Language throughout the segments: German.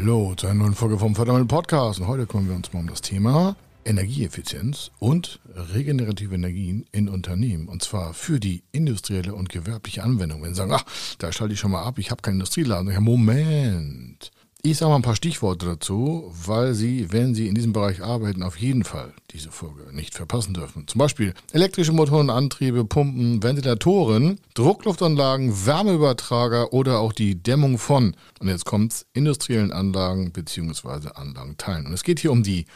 Hallo zu einer neuen Folge vom Fördermittel Podcast. Und heute kümmern wir uns mal um das Thema Energieeffizienz und regenerative Energien in Unternehmen. Und zwar für die industrielle und gewerbliche Anwendung. Wenn Sie sagen, ach, da schalte ich schon mal ab, ich habe keinen Industrieladen. Ja, Moment. Ich sage mal ein paar Stichworte dazu, weil Sie, wenn Sie in diesem Bereich arbeiten, auf jeden Fall diese Folge nicht verpassen dürfen. Zum Beispiel elektrische Motoren, Antriebe, Pumpen, Ventilatoren, Druckluftanlagen, Wärmeübertrager oder auch die Dämmung von, und jetzt kommt's, industriellen Anlagen bzw. Anlagenteilen. Und es geht hier um die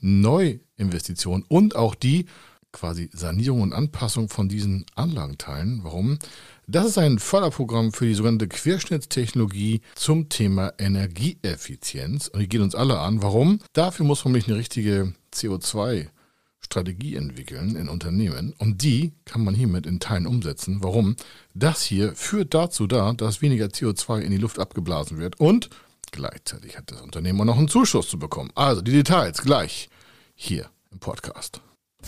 Neuinvestition und auch die quasi Sanierung und Anpassung von diesen Anlagenteilen. Warum? Das ist ein Förderprogramm für die sogenannte Querschnittstechnologie zum Thema Energieeffizienz. Und die geht uns alle an. Warum? Dafür muss man nämlich eine richtige CO2 Strategie entwickeln in Unternehmen und die kann man hiermit in Teilen umsetzen. Warum? Das hier führt dazu da, dass weniger CO2 in die Luft abgeblasen wird und gleichzeitig hat das Unternehmen auch noch einen Zuschuss zu bekommen. Also die Details gleich hier im Podcast.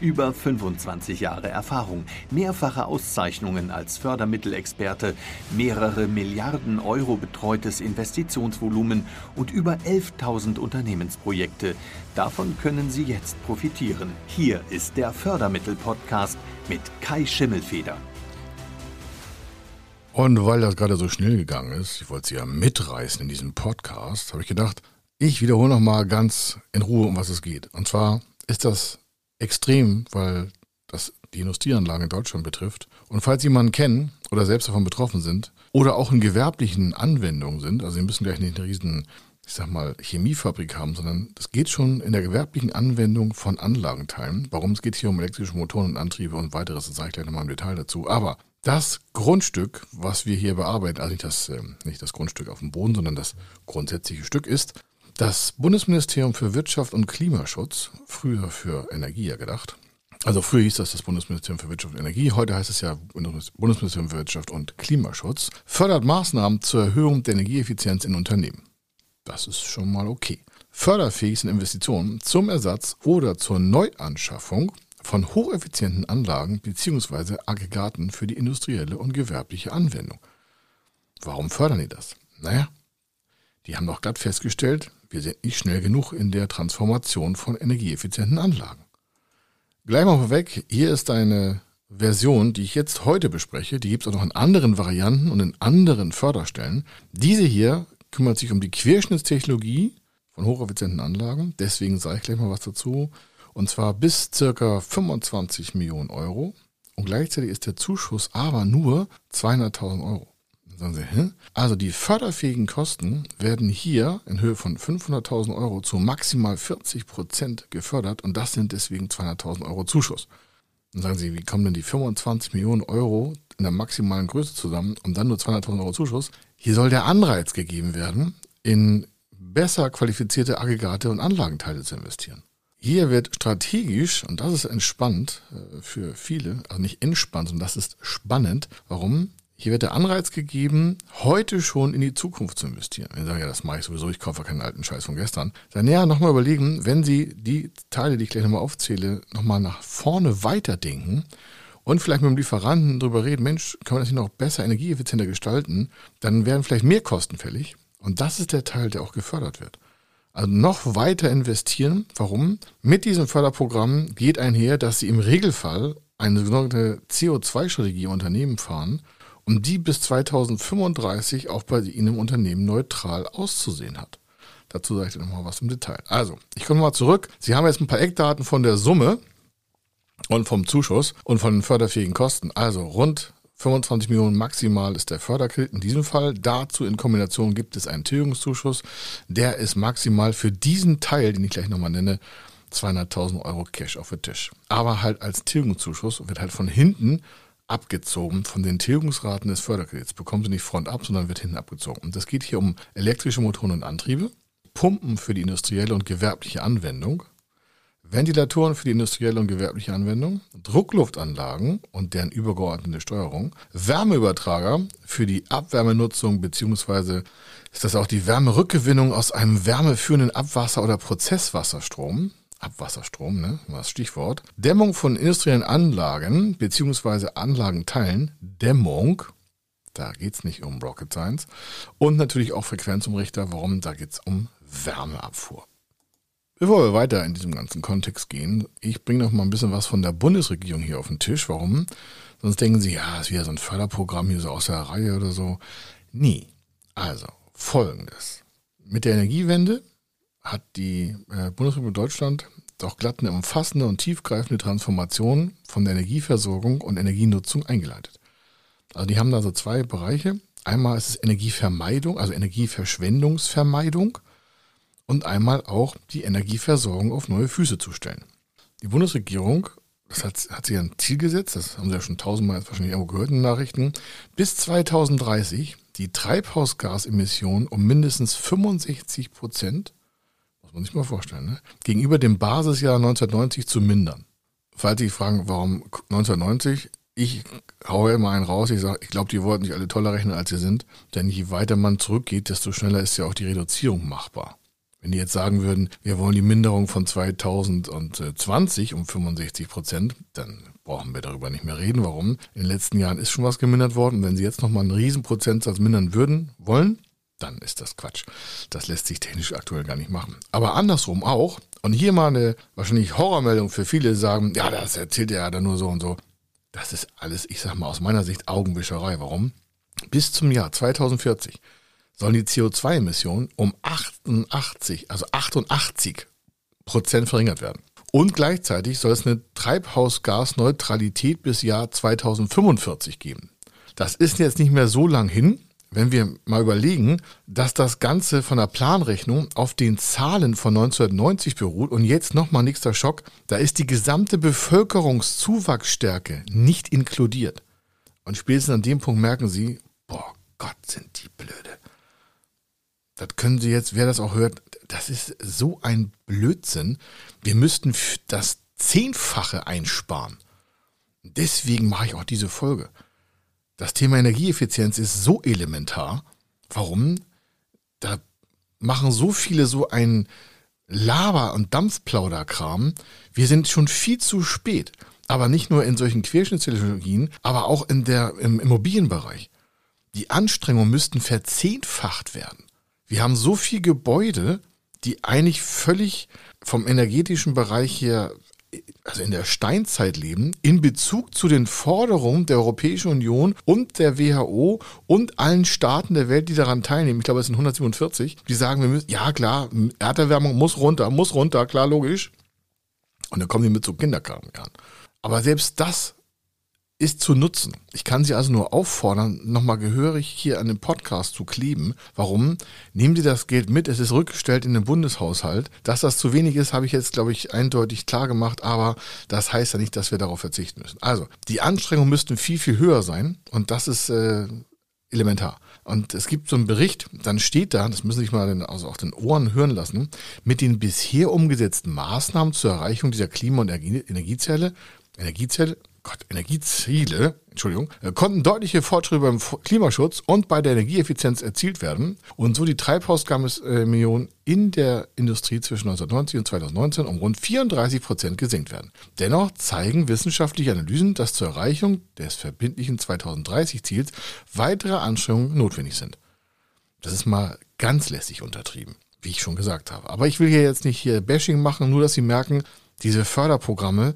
Über 25 Jahre Erfahrung, mehrfache Auszeichnungen als Fördermittelexperte, mehrere Milliarden Euro betreutes Investitionsvolumen und über 11.000 Unternehmensprojekte. Davon können Sie jetzt profitieren. Hier ist der Fördermittel-Podcast mit Kai Schimmelfeder. Und weil das gerade so schnell gegangen ist, ich wollte Sie ja mitreißen in diesem Podcast, habe ich gedacht, ich wiederhole nochmal ganz in Ruhe, um was es geht. Und zwar ist das extrem, weil das die Industrieanlagen in Deutschland betrifft. Und falls Sie jemanden kennen oder selbst davon betroffen sind oder auch in gewerblichen Anwendungen sind, also Sie müssen gleich nicht eine riesen, ich sag mal, Chemiefabrik haben, sondern das geht schon in der gewerblichen Anwendung von Anlagenteilen. Warum es geht hier um elektrische Motoren und Antriebe und weiteres, das sage ich gleich nochmal im Detail dazu. Aber das Grundstück, was wir hier bearbeiten, also nicht das, äh, nicht das Grundstück auf dem Boden, sondern das grundsätzliche Stück ist, das Bundesministerium für Wirtschaft und Klimaschutz, früher für Energie ja gedacht, also früher hieß das das Bundesministerium für Wirtschaft und Energie, heute heißt es ja Bundesministerium für Wirtschaft und Klimaschutz, fördert Maßnahmen zur Erhöhung der Energieeffizienz in Unternehmen. Das ist schon mal okay. Förderfähig sind Investitionen zum Ersatz oder zur Neuanschaffung von hocheffizienten Anlagen bzw. Aggregaten für die industrielle und gewerbliche Anwendung. Warum fördern die das? Naja, die haben doch gerade festgestellt, wir sind nicht schnell genug in der Transformation von energieeffizienten Anlagen. Gleich mal vorweg, hier ist eine Version, die ich jetzt heute bespreche. Die gibt es auch noch in anderen Varianten und in anderen Förderstellen. Diese hier kümmert sich um die Querschnittstechnologie von hocheffizienten Anlagen. Deswegen sage ich gleich mal was dazu. Und zwar bis circa 25 Millionen Euro. Und gleichzeitig ist der Zuschuss aber nur 200.000 Euro. Sagen Sie, hä? Also die förderfähigen Kosten werden hier in Höhe von 500.000 Euro zu maximal 40 Prozent gefördert und das sind deswegen 200.000 Euro Zuschuss. Dann sagen Sie, wie kommen denn die 25 Millionen Euro in der maximalen Größe zusammen und dann nur 200.000 Euro Zuschuss? Hier soll der Anreiz gegeben werden, in besser qualifizierte Aggregate und Anlagenteile zu investieren. Hier wird strategisch, und das ist entspannt äh, für viele, also nicht entspannt, sondern das ist spannend. Warum? Hier wird der Anreiz gegeben, heute schon in die Zukunft zu investieren. Wir sagen ja, das mache ich sowieso, ich kaufe keinen alten Scheiß von gestern. Dann ja, nochmal überlegen, wenn Sie die Teile, die ich gleich nochmal aufzähle, nochmal nach vorne weiterdenken und vielleicht mit dem Lieferanten darüber reden, Mensch, kann man das hier noch besser, energieeffizienter gestalten, dann werden vielleicht mehr Kosten fällig. Und das ist der Teil, der auch gefördert wird. Also noch weiter investieren. Warum? Mit diesem Förderprogramm geht einher, dass Sie im Regelfall eine sogenannte CO2-Strategie im Unternehmen fahren um die bis 2035 auch bei Ihnen im Unternehmen neutral auszusehen hat. Dazu sage ich nochmal was im Detail. Also, ich komme mal zurück. Sie haben jetzt ein paar Eckdaten von der Summe und vom Zuschuss und von den förderfähigen Kosten. Also rund 25 Millionen maximal ist der Förderkredit in diesem Fall. Dazu in Kombination gibt es einen Tilgungszuschuss. Der ist maximal für diesen Teil, den ich gleich nochmal nenne, 200.000 Euro Cash auf den Tisch. Aber halt als Tilgungszuschuss wird halt von hinten abgezogen von den Tilgungsraten des Förderkredits. Bekommen Sie nicht Front ab, sondern wird hinten abgezogen. Und das geht hier um elektrische Motoren und Antriebe, Pumpen für die industrielle und gewerbliche Anwendung, Ventilatoren für die industrielle und gewerbliche Anwendung, Druckluftanlagen und deren übergeordnete Steuerung, Wärmeübertrager für die Abwärmenutzung beziehungsweise ist das auch die Wärmerückgewinnung aus einem wärmeführenden Abwasser- oder Prozesswasserstrom, Abwasserstrom, ne, war das Stichwort, Dämmung von industriellen Anlagen beziehungsweise Anlagenteilen, Dämmung, da geht's nicht um Rocket Science und natürlich auch Frequenzumrichter, warum, da geht's um Wärmeabfuhr. Bevor wir weiter in diesem ganzen Kontext gehen, ich bringe noch mal ein bisschen was von der Bundesregierung hier auf den Tisch. Warum? Sonst denken Sie, ja, ist wieder so ein Förderprogramm hier so aus der Reihe oder so. Nie. Also, folgendes. Mit der Energiewende hat die äh, Bundesrepublik Deutschland doch glatt eine umfassende und tiefgreifende Transformation von der Energieversorgung und Energienutzung eingeleitet. Also die haben da so zwei Bereiche. Einmal ist es Energievermeidung, also Energieverschwendungsvermeidung und einmal auch die Energieversorgung auf neue Füße zu stellen. Die Bundesregierung, das hat, hat sich ein Ziel gesetzt, das haben Sie ja schon tausendmal wahrscheinlich irgendwo gehört in den Nachrichten, bis 2030 die Treibhausgasemissionen um mindestens 65 Prozent, muss man sich mal vorstellen, ne, gegenüber dem Basisjahr 1990 zu mindern. Falls Sie fragen, warum 1990, ich haue immer einen raus, ich sage, ich glaube, die wollten nicht alle toller rechnen, als sie sind, denn je weiter man zurückgeht, desto schneller ist ja auch die Reduzierung machbar. Wenn die jetzt sagen würden, wir wollen die Minderung von 2020 um 65 Prozent, dann brauchen wir darüber nicht mehr reden. Warum? In den letzten Jahren ist schon was gemindert worden. Wenn sie jetzt nochmal einen Riesenprozentsatz mindern würden, wollen, dann ist das Quatsch. Das lässt sich technisch aktuell gar nicht machen. Aber andersrum auch. Und hier mal eine wahrscheinlich Horrormeldung für viele sagen, ja, das erzählt er ja dann nur so und so. Das ist alles, ich sag mal aus meiner Sicht Augenwischerei. Warum? Bis zum Jahr 2040 sollen die CO2-Emissionen um 88, also 88 Prozent verringert werden. Und gleichzeitig soll es eine Treibhausgasneutralität bis Jahr 2045 geben. Das ist jetzt nicht mehr so lang hin, wenn wir mal überlegen, dass das Ganze von der Planrechnung auf den Zahlen von 1990 beruht und jetzt nochmal nächster Schock, da ist die gesamte Bevölkerungszuwachsstärke nicht inkludiert. Und spätestens an dem Punkt merken Sie, boah Gott, sind die blöde das können Sie jetzt, wer das auch hört, das ist so ein Blödsinn. Wir müssten das Zehnfache einsparen. Deswegen mache ich auch diese Folge. Das Thema Energieeffizienz ist so elementar. Warum? Da machen so viele so ein Lava- und Dampfplauderkram. Wir sind schon viel zu spät. Aber nicht nur in solchen Querschnittstechnologien, aber auch in der, im Immobilienbereich. Die Anstrengungen müssten verzehnfacht werden. Wir haben so viele Gebäude, die eigentlich völlig vom energetischen Bereich her, also in der Steinzeit leben, in Bezug zu den Forderungen der Europäischen Union und der WHO und allen Staaten der Welt, die daran teilnehmen. Ich glaube, es sind 147, die sagen, wir müssen, ja klar, Erderwärmung muss runter, muss runter, klar, logisch. Und dann kommen die mit so Kinderkram an. Aber selbst das ist zu nutzen. Ich kann Sie also nur auffordern, nochmal gehörig hier an den Podcast zu kleben. Warum? Nehmen Sie das Geld mit, es ist rückgestellt in den Bundeshaushalt. Dass das zu wenig ist, habe ich jetzt, glaube ich, eindeutig klar gemacht, aber das heißt ja nicht, dass wir darauf verzichten müssen. Also, die Anstrengungen müssten viel, viel höher sein und das ist äh, elementar. Und es gibt so einen Bericht, dann steht da, das müssen Sie sich mal den, also auch den Ohren hören lassen, mit den bisher umgesetzten Maßnahmen zur Erreichung dieser Klima- und Energiezelle, Energiezelle, Gott, Energieziele, Entschuldigung, äh, konnten deutliche Fortschritte beim Klimaschutz und bei der Energieeffizienz erzielt werden und so die Treibhausgasemissionen in der Industrie zwischen 1990 und 2019 um rund 34 Prozent gesenkt werden. Dennoch zeigen wissenschaftliche Analysen, dass zur Erreichung des verbindlichen 2030-Ziels weitere Anstrengungen notwendig sind. Das ist mal ganz lässig untertrieben, wie ich schon gesagt habe. Aber ich will hier jetzt nicht hier Bashing machen, nur dass Sie merken, diese Förderprogramme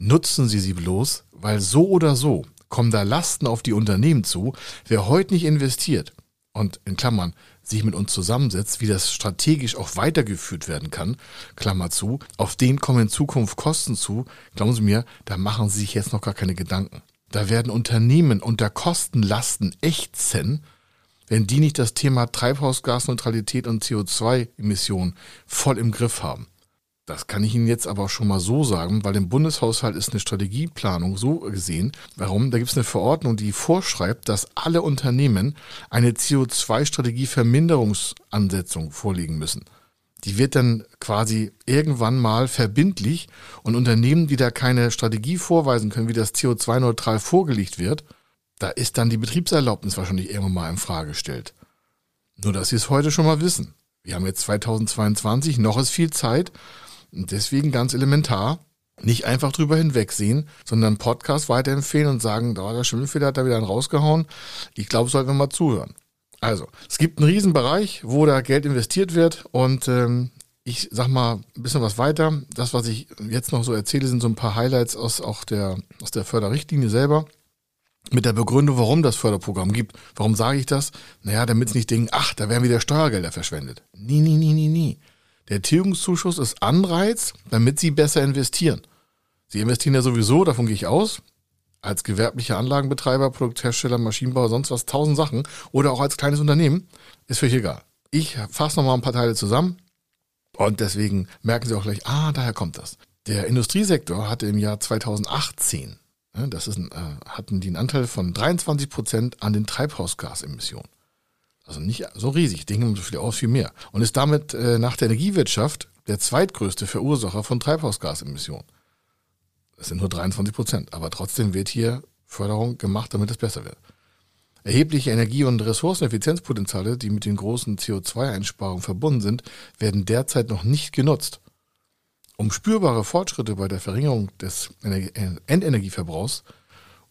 nutzen Sie sie bloß, weil so oder so kommen da Lasten auf die Unternehmen zu. Wer heute nicht investiert und in Klammern sich mit uns zusammensetzt, wie das strategisch auch weitergeführt werden kann, Klammer zu, auf den kommen in Zukunft Kosten zu, glauben Sie mir, da machen Sie sich jetzt noch gar keine Gedanken. Da werden Unternehmen unter Kostenlasten ächzen, wenn die nicht das Thema Treibhausgasneutralität und CO2-Emissionen voll im Griff haben. Das kann ich Ihnen jetzt aber auch schon mal so sagen, weil im Bundeshaushalt ist eine Strategieplanung so gesehen. Warum? Da gibt es eine Verordnung, die vorschreibt, dass alle Unternehmen eine CO2-Strategieverminderungsansetzung vorlegen müssen. die wird dann quasi irgendwann mal verbindlich und Unternehmen, die da keine Strategie vorweisen können, wie das CO2-neutral vorgelegt wird, da ist dann die Betriebserlaubnis wahrscheinlich irgendwann mal in Frage gestellt. Nur, dass Sie es heute schon mal wissen. Wir haben jetzt 2022, noch ist viel Zeit und deswegen ganz elementar, nicht einfach drüber hinwegsehen, sondern Podcast weiterempfehlen und sagen, da der Schimmelfeder hat da wieder einen rausgehauen. Ich glaube, sollten wir mal zuhören. Also, es gibt einen Riesenbereich, wo da Geld investiert wird und ähm, ich sag mal ein bisschen was weiter. Das, was ich jetzt noch so erzähle, sind so ein paar Highlights aus auch der, aus der Förderrichtlinie selber. Mit der Begründung, warum das Förderprogramm gibt. Warum sage ich das? Naja, damit sie nicht denken, ach, da werden wieder Steuergelder verschwendet. Nie, nie, nie, nie, nie. Der Tilgungszuschuss ist Anreiz, damit sie besser investieren. Sie investieren ja sowieso, davon gehe ich aus als gewerblicher Anlagenbetreiber, Produkthersteller, Maschinenbauer, sonst was, tausend Sachen oder auch als kleines Unternehmen, ist völlig egal. Ich fasse nochmal ein paar Teile zusammen und deswegen merken Sie auch gleich, ah, daher kommt das. Der Industriesektor hatte im Jahr 2018, ne, das ist äh, hatten die einen Anteil von 23 Prozent an den Treibhausgasemissionen. Also nicht so riesig, Dinge so viel aus, viel mehr. Und ist damit äh, nach der Energiewirtschaft der zweitgrößte Verursacher von Treibhausgasemissionen. Es sind nur 23 Prozent, aber trotzdem wird hier Förderung gemacht, damit es besser wird. Erhebliche Energie- und Ressourceneffizienzpotenziale, die mit den großen CO2-Einsparungen verbunden sind, werden derzeit noch nicht genutzt. Um spürbare Fortschritte bei der Verringerung des Endenergieverbrauchs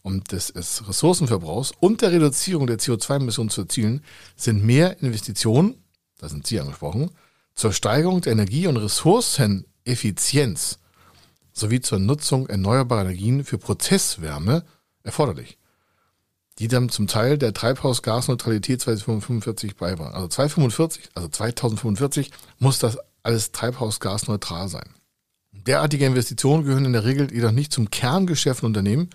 und des Ressourcenverbrauchs und der Reduzierung der CO2-Emissionen zu erzielen, sind mehr Investitionen, da sind Sie angesprochen, zur Steigerung der Energie- und Ressourceneffizienz sowie zur Nutzung erneuerbarer Energien für Prozesswärme erforderlich, die dann zum Teil der Treibhausgasneutralität 2045 beibehalten. Also 2045, also 2045 muss das alles treibhausgasneutral sein. Derartige Investitionen gehören in der Regel jedoch nicht zum Kerngeschäft von Unternehmen,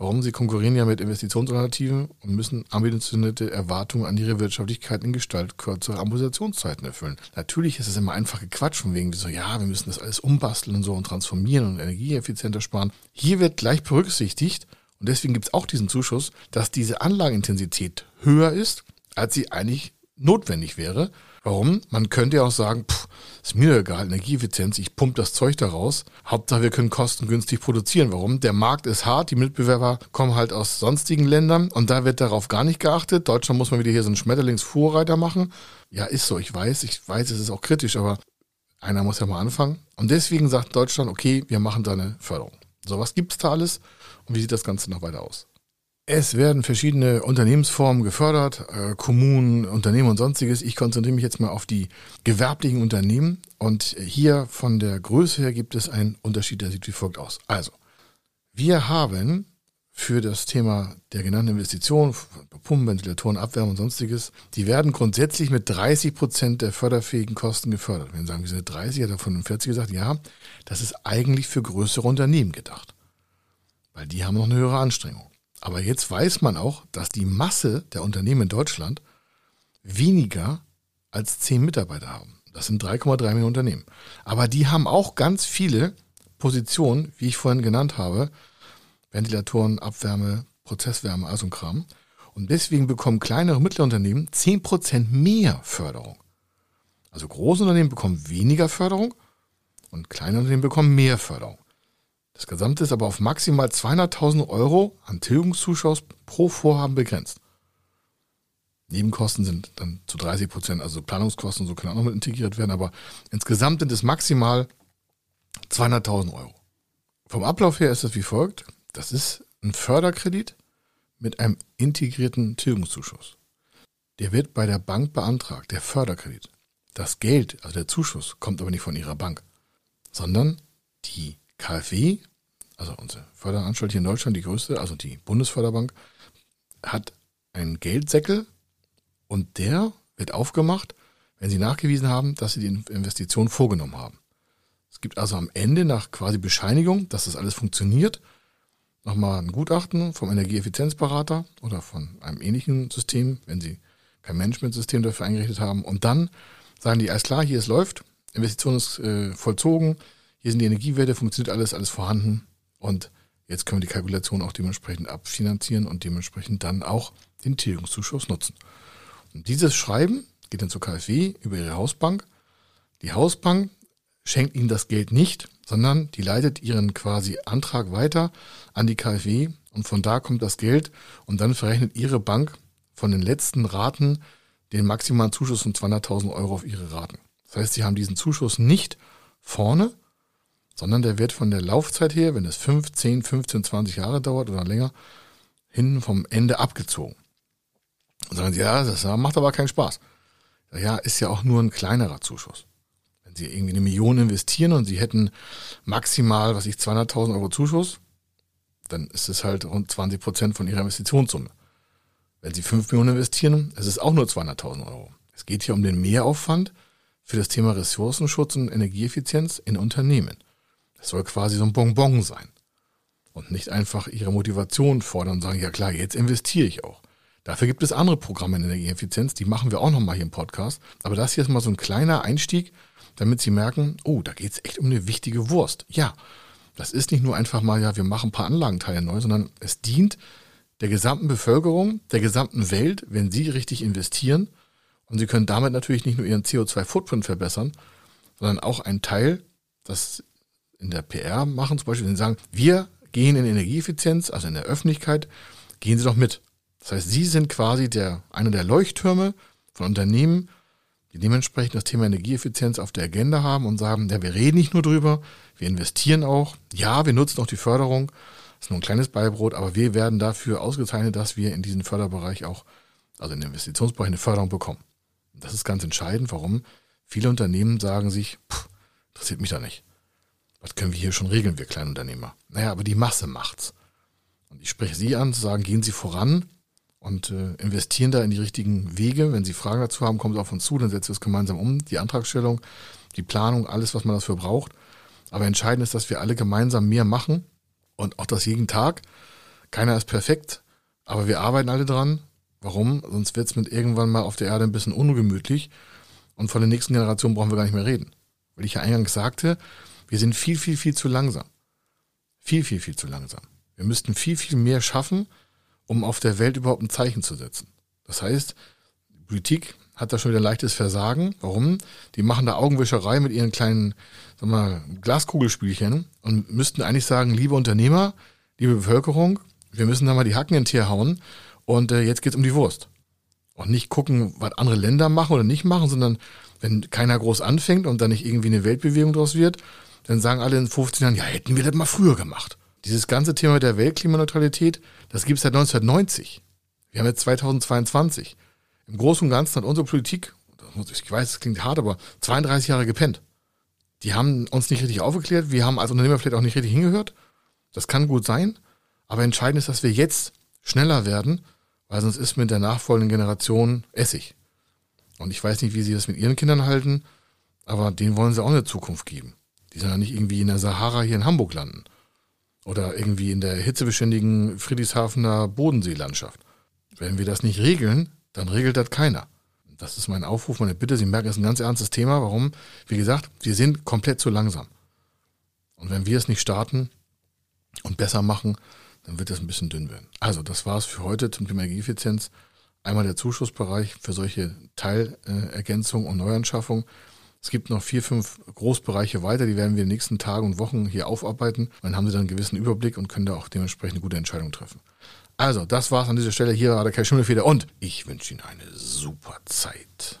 Warum? Sie konkurrieren ja mit Investitionsalternativen und müssen ambitionierte Erwartungen an ihre Wirtschaftlichkeit in Gestalt kürzerer Amortisationszeiten erfüllen. Natürlich ist es immer einfache Quatsch von wegen so, ja, wir müssen das alles umbasteln und so und transformieren und energieeffizienter sparen. Hier wird gleich berücksichtigt, und deswegen gibt es auch diesen Zuschuss, dass diese Anlagenintensität höher ist, als sie eigentlich notwendig wäre. Warum? Man könnte ja auch sagen, pff, ist mir egal, Energieeffizienz, ich pumpe das Zeug da raus. Hauptsache, wir können kostengünstig produzieren. Warum? Der Markt ist hart, die Mitbewerber kommen halt aus sonstigen Ländern und da wird darauf gar nicht geachtet. Deutschland muss man wieder hier so einen Schmetterlingsfuhrreiter machen. Ja, ist so, ich weiß, ich weiß, es ist auch kritisch, aber einer muss ja mal anfangen. Und deswegen sagt Deutschland, okay, wir machen da eine Förderung. So, was gibt's da alles und wie sieht das Ganze noch weiter aus? Es werden verschiedene Unternehmensformen gefördert, äh, Kommunen, Unternehmen und sonstiges. Ich konzentriere mich jetzt mal auf die gewerblichen Unternehmen und hier von der Größe her gibt es einen Unterschied, der sieht wie folgt aus. Also, wir haben für das Thema der genannten Investitionen, Pumpen, Ventilatoren, Abwärme und sonstiges, die werden grundsätzlich mit 30 Prozent der förderfähigen Kosten gefördert. Wenn Sie sagen, wir sind 30, hat er von 40 gesagt, ja, das ist eigentlich für größere Unternehmen gedacht. Weil die haben noch eine höhere Anstrengung. Aber jetzt weiß man auch, dass die Masse der Unternehmen in Deutschland weniger als zehn Mitarbeiter haben. Das sind 3,3 Millionen Unternehmen. Aber die haben auch ganz viele Positionen, wie ich vorhin genannt habe, Ventilatoren, Abwärme, Prozesswärme, also ein Kram. Und deswegen bekommen kleinere und mittlere Unternehmen 10% mehr Förderung. Also große Unternehmen bekommen weniger Förderung und kleine Unternehmen bekommen mehr Förderung. Das Gesamte ist aber auf maximal 200.000 Euro an Tilgungszuschuss pro Vorhaben begrenzt. Nebenkosten sind dann zu 30 Prozent, also Planungskosten, so können auch noch mit integriert werden, aber insgesamt sind es maximal 200.000 Euro. Vom Ablauf her ist es wie folgt. Das ist ein Förderkredit mit einem integrierten Tilgungszuschuss. Der wird bei der Bank beantragt, der Förderkredit. Das Geld, also der Zuschuss, kommt aber nicht von Ihrer Bank, sondern die KfW also unsere Förderanstalt hier in Deutschland, die größte, also die Bundesförderbank, hat einen Geldsäckel und der wird aufgemacht, wenn sie nachgewiesen haben, dass sie die Investition vorgenommen haben. Es gibt also am Ende nach quasi Bescheinigung, dass das alles funktioniert, nochmal ein Gutachten vom Energieeffizienzberater oder von einem ähnlichen System, wenn sie kein Managementsystem dafür eingerichtet haben. Und dann sagen die, alles klar, hier es läuft, Investition ist äh, vollzogen, hier sind die Energiewerte, funktioniert alles, alles vorhanden. Und jetzt können wir die Kalkulation auch dementsprechend abfinanzieren und dementsprechend dann auch den Tilgungszuschuss nutzen. Und dieses Schreiben geht dann zur KfW über ihre Hausbank. Die Hausbank schenkt Ihnen das Geld nicht, sondern die leitet Ihren quasi Antrag weiter an die KfW und von da kommt das Geld und dann verrechnet Ihre Bank von den letzten Raten den maximalen Zuschuss von 200.000 Euro auf Ihre Raten. Das heißt, Sie haben diesen Zuschuss nicht vorne, sondern der wird von der Laufzeit her, wenn es 5, 10, 15, 20 Jahre dauert oder länger, hinten vom Ende abgezogen. Und sagen Sie, ja, das macht aber keinen Spaß. Ja, ist ja auch nur ein kleinerer Zuschuss. Wenn Sie irgendwie eine Million investieren und Sie hätten maximal, was ich, 200.000 Euro Zuschuss, dann ist es halt rund 20 Prozent von Ihrer Investitionssumme. Wenn Sie 5 Millionen investieren, ist es auch nur 200.000 Euro. Es geht hier um den Mehraufwand für das Thema Ressourcenschutz und Energieeffizienz in Unternehmen. Das soll quasi so ein Bonbon sein. Und nicht einfach Ihre Motivation fordern und sagen, ja klar, jetzt investiere ich auch. Dafür gibt es andere Programme in Energieeffizienz, die machen wir auch nochmal hier im Podcast. Aber das hier ist mal so ein kleiner Einstieg, damit Sie merken, oh, da geht es echt um eine wichtige Wurst. Ja, das ist nicht nur einfach mal, ja, wir machen ein paar Anlagenteile neu, sondern es dient der gesamten Bevölkerung, der gesamten Welt, wenn Sie richtig investieren. Und Sie können damit natürlich nicht nur Ihren CO2-Footprint verbessern, sondern auch einen Teil, das in der PR machen, zum Beispiel, wenn Sie sagen, wir gehen in Energieeffizienz, also in der Öffentlichkeit, gehen Sie doch mit. Das heißt, Sie sind quasi der, einer der Leuchttürme von Unternehmen, die dementsprechend das Thema Energieeffizienz auf der Agenda haben und sagen, ja, wir reden nicht nur drüber, wir investieren auch. Ja, wir nutzen auch die Förderung. Das ist nur ein kleines Beibrot, aber wir werden dafür ausgezeichnet, dass wir in diesem Förderbereich auch, also in den Investitionsbereich, eine Förderung bekommen. Das ist ganz entscheidend, warum viele Unternehmen sagen sich, pff, interessiert mich da nicht. Was können wir hier schon regeln, wir Kleinunternehmer? Naja, aber die Masse macht's. Und ich spreche Sie an, zu sagen, gehen Sie voran, und äh, investieren da in die richtigen Wege. Wenn Sie Fragen dazu haben, kommen Sie auf uns zu, dann setzen wir es gemeinsam um. Die Antragstellung, die Planung, alles, was man dafür braucht. Aber entscheidend ist, dass wir alle gemeinsam mehr machen und auch das jeden Tag. Keiner ist perfekt, aber wir arbeiten alle dran. Warum? Sonst wird es mit irgendwann mal auf der Erde ein bisschen ungemütlich und von der nächsten Generation brauchen wir gar nicht mehr reden. Weil ich ja eingangs sagte, wir sind viel, viel, viel zu langsam. Viel, viel, viel zu langsam. Wir müssten viel, viel mehr schaffen, um auf der Welt überhaupt ein Zeichen zu setzen. Das heißt, Politik hat da schon wieder ein leichtes Versagen. Warum? Die machen da Augenwischerei mit ihren kleinen sag mal, Glaskugelspielchen und müssten eigentlich sagen, liebe Unternehmer, liebe Bevölkerung, wir müssen da mal die Hacken in Tier hauen und äh, jetzt geht's um die Wurst. Und nicht gucken, was andere Länder machen oder nicht machen, sondern wenn keiner groß anfängt und dann nicht irgendwie eine Weltbewegung draus wird, dann sagen alle in 15 Jahren, ja, hätten wir das mal früher gemacht. Dieses ganze Thema der Weltklimaneutralität, das gibt es seit 1990. Wir haben jetzt 2022. Im Großen und Ganzen hat unsere Politik, ich weiß, es klingt hart, aber 32 Jahre gepennt. Die haben uns nicht richtig aufgeklärt, wir haben als Unternehmer vielleicht auch nicht richtig hingehört. Das kann gut sein, aber entscheidend ist, dass wir jetzt schneller werden, weil sonst ist mit der nachfolgenden Generation Essig. Und ich weiß nicht, wie sie das mit ihren Kindern halten, aber denen wollen sie auch eine Zukunft geben. Die sollen ja nicht irgendwie in der Sahara hier in Hamburg landen. Oder irgendwie in der hitzebeständigen Friedrichshafener Bodenseelandschaft. Wenn wir das nicht regeln, dann regelt das keiner. Das ist mein Aufruf, meine Bitte. Sie merken, es ist ein ganz ernstes Thema. Warum? Wie gesagt, wir sind komplett zu langsam. Und wenn wir es nicht starten und besser machen, dann wird das ein bisschen dünn werden. Also, das war es für heute zum Thema Energieeffizienz. Einmal der Zuschussbereich für solche Teilergänzungen und Neuanschaffung. Es gibt noch vier, fünf Großbereiche weiter, die werden wir in den nächsten Tagen und Wochen hier aufarbeiten. Dann haben Sie dann einen gewissen Überblick und können da auch dementsprechend eine gute Entscheidung treffen. Also, das war's an dieser Stelle. Hier war der Kai Schimmelfeder und ich wünsche Ihnen eine super Zeit.